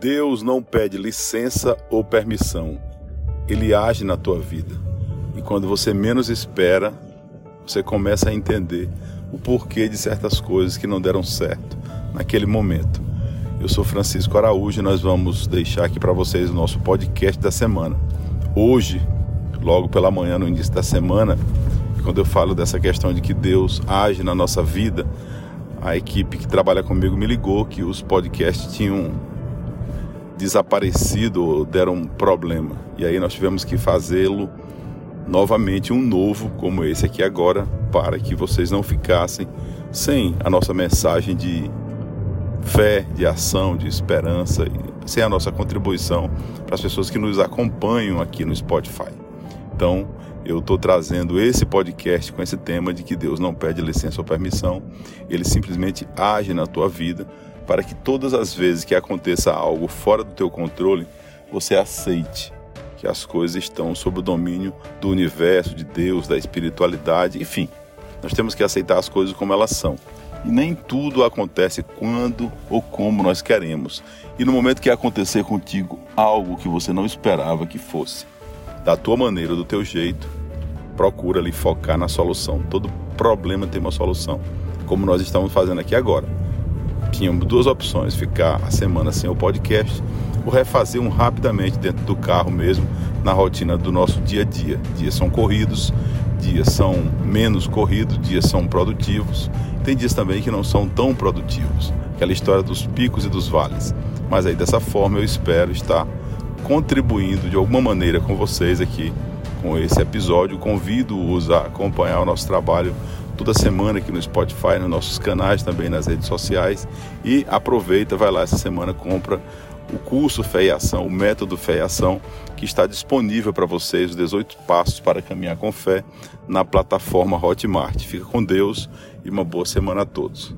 Deus não pede licença ou permissão. Ele age na tua vida. E quando você menos espera, você começa a entender o porquê de certas coisas que não deram certo naquele momento. Eu sou Francisco Araújo e nós vamos deixar aqui para vocês o nosso podcast da semana. Hoje, logo pela manhã, no início da semana, quando eu falo dessa questão de que Deus age na nossa vida, a equipe que trabalha comigo me ligou que os podcasts tinham desaparecido deram um problema. E aí nós tivemos que fazê-lo novamente um novo como esse aqui agora, para que vocês não ficassem sem a nossa mensagem de fé, de ação, de esperança, sem a nossa contribuição para as pessoas que nos acompanham aqui no Spotify. Então, eu estou trazendo esse podcast com esse tema de que Deus não pede licença ou permissão, ele simplesmente age na tua vida para que todas as vezes que aconteça algo fora do teu controle, você aceite que as coisas estão sob o domínio do universo, de Deus, da espiritualidade, enfim. Nós temos que aceitar as coisas como elas são. E nem tudo acontece quando ou como nós queremos. E no momento que acontecer contigo algo que você não esperava que fosse, da tua maneira, do teu jeito, procura ali focar na solução. Todo problema tem uma solução, como nós estamos fazendo aqui agora tínhamos duas opções: ficar a semana sem o podcast ou refazer um rapidamente dentro do carro mesmo, na rotina do nosso dia a dia. Dias são corridos, dias são menos corridos, dias são produtivos. Tem dias também que não são tão produtivos. Aquela história dos picos e dos vales. Mas aí dessa forma eu espero estar contribuindo de alguma maneira com vocês aqui com esse episódio. Convido-os a acompanhar o nosso trabalho toda semana aqui no Spotify, nos nossos canais, também nas redes sociais. E aproveita, vai lá essa semana, compra o curso Fé e Ação, o método Fé e Ação, que está disponível para vocês, os 18 passos para caminhar com fé, na plataforma Hotmart. Fica com Deus e uma boa semana a todos.